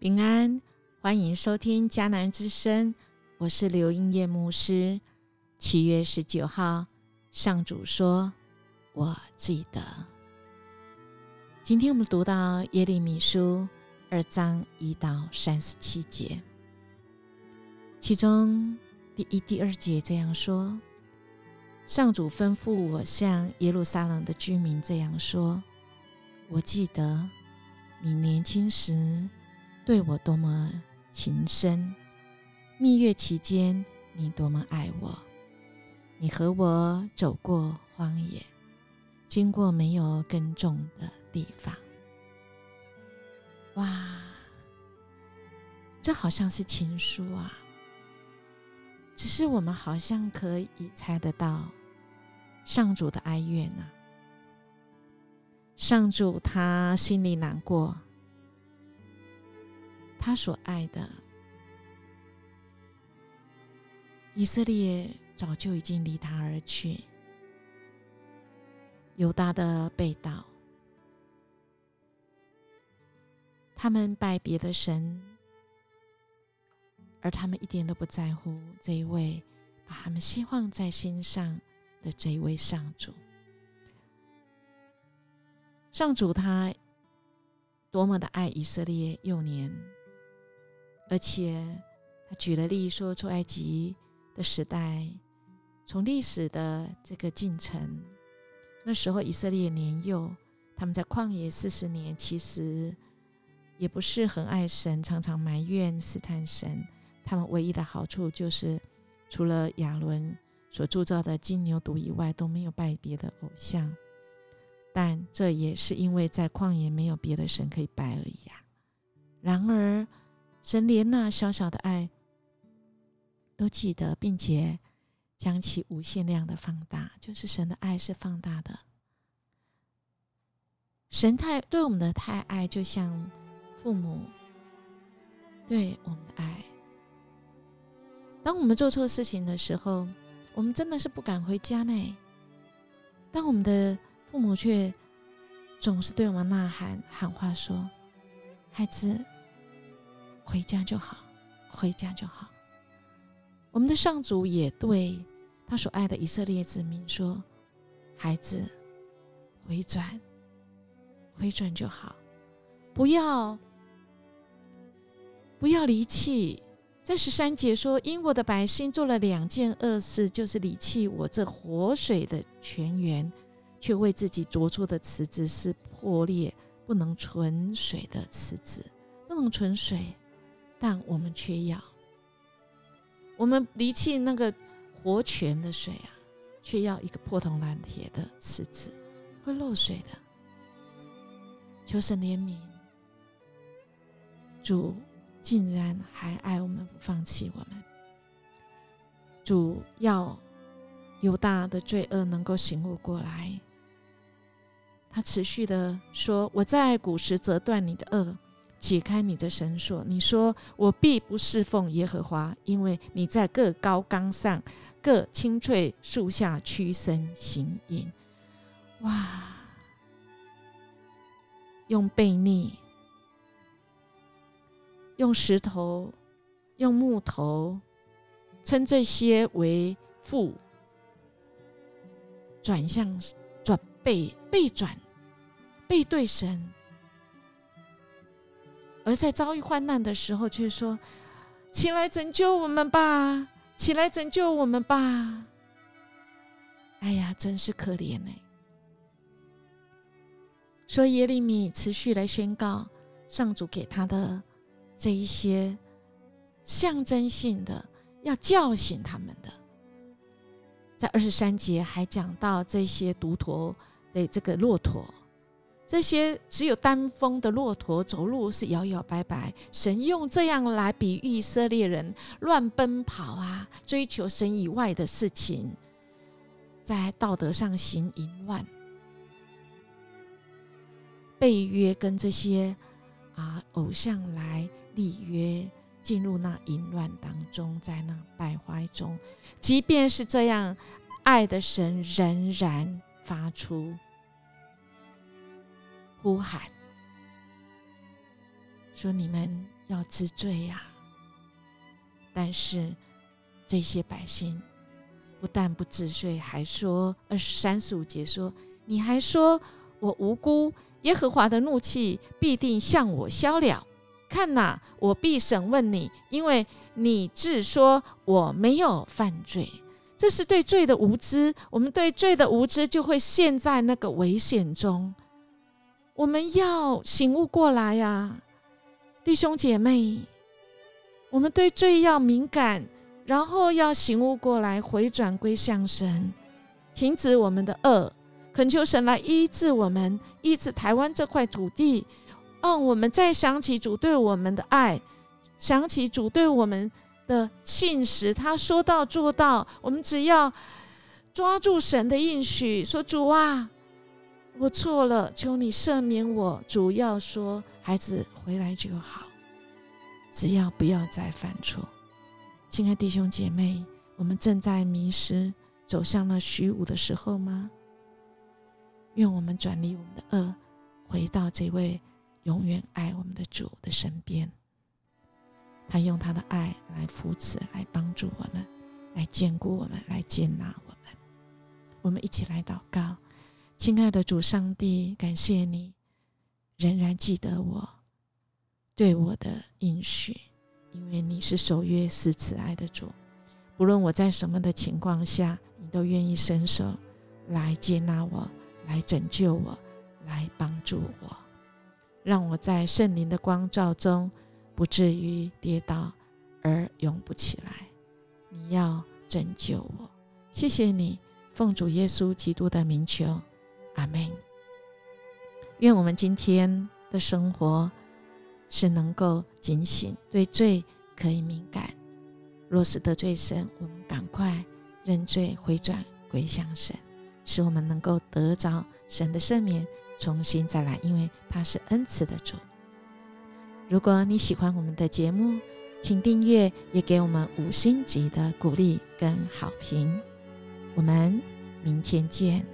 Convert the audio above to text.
平安，欢迎收听迦南之声，我是刘英叶牧师。七月十九号，上主说：“我记得。”今天我们读到耶利米书二章一到三十七节，其中第一、第二节这样说：“上主吩咐我向耶路撒冷的居民这样说：我记得你年轻时。”对我多么情深，蜜月期间你多么爱我，你和我走过荒野，经过没有耕种的地方。哇，这好像是情书啊！只是我们好像可以猜得到上主的哀怨啊。上主他心里难过。他所爱的以色列早就已经离他而去，犹大的被盗，他们拜别的神，而他们一点都不在乎这一位把他们希望在心上的这一位上主。上主他多么的爱以色列幼年。而且，他举了例说，出埃及的时代，从历史的这个进程，那时候以色列年幼，他们在旷野四十年，其实也不是很爱神，常常埋怨试探神。他们唯一的好处就是，除了亚伦所铸造的金牛犊以外，都没有拜别的偶像。但这也是因为在旷野没有别的神可以拜而已啊。然而，神连那小小的爱都记得，并且将其无限量的放大，就是神的爱是放大的。神太对我们的太爱，就像父母对我们的爱。当我们做错事情的时候，我们真的是不敢回家呢。但我们的父母却总是对我们呐喊喊话说：“孩子。”回家就好，回家就好。我们的上主也对他所爱的以色列子民说：“孩子，回转，回转就好，不要，不要离弃。”在十三节说：“因我的百姓做了两件恶事，就是离弃我这活水的泉源，却为自己凿出的池子是破裂不能存水的池子，不能存水。”但我们却要，我们离弃那个活泉的水啊，却要一个破铜烂铁的池子，会漏水的。求神怜悯，主竟然还爱我们，不放弃我们。主要犹大的罪恶能够醒悟过来，他持续的说：“我在古时折断你的恶。”解开你的绳索，你说我必不侍奉耶和华，因为你在各高岗上、各青翠树下屈身行淫。哇！用背逆、用石头、用木头，称这些为父，转向转背背转背对神。而在遭遇患难的时候，却说：“起来拯救我们吧！起来拯救我们吧！”哎呀，真是可怜呢。所以耶利米持续来宣告上主给他的这一些象征性的，要叫醒他们的。在二十三节还讲到这些独驼的这个骆驼。这些只有单峰的骆驼走路是摇摇摆摆，神用这样来比喻以色列人乱奔跑啊，追求神以外的事情，在道德上行淫乱，背约跟这些啊偶像来立约，进入那淫乱当中，在那败坏中，即便是这样，爱的神仍然发出。呼喊说：“你们要知罪呀。但是这些百姓不但不知罪，还说二十三十五节说：“你还说我无辜，耶和华的怒气必定向我消了。看哪，我必审问你，因为你自说我没有犯罪。”这是对罪的无知，我们对罪的无知就会陷在那个危险中。我们要醒悟过来呀，弟兄姐妹，我们对罪要敏感，然后要醒悟过来，回转归向神，停止我们的恶，恳求神来医治我们，医治台湾这块土地。让我们再想起主对我们的爱，想起主对我们。的信实，他说到做到。我们只要抓住神的应许，说：“主啊，我错了，求你赦免我。”主要说：“孩子回来就好，只要不要再犯错。”亲爱弟兄姐妹，我们正在迷失、走向了虚无的时候吗？愿我们转离我们的恶，回到这位永远爱我们的主的身边。他用他的爱来扶持，来帮助我们，来兼顾我们，来接纳我们。我们一起来祷告，亲爱的主上帝，感谢你仍然记得我对我的应许，因为你是守约、是慈爱的主。不论我在什么的情况下，你都愿意伸手来接纳我，来拯救我，来帮助我，让我在圣灵的光照中。不至于跌倒而永不起来。你要拯救我，谢谢你，奉主耶稣基督的名求，阿门。愿我们今天的生活是能够警醒，对罪可以敏感。若是得罪神，我们赶快认罪回转归向神，使我们能够得着神的赦免，重新再来，因为他是恩慈的主。如果你喜欢我们的节目，请订阅，也给我们五星级的鼓励跟好评。我们明天见。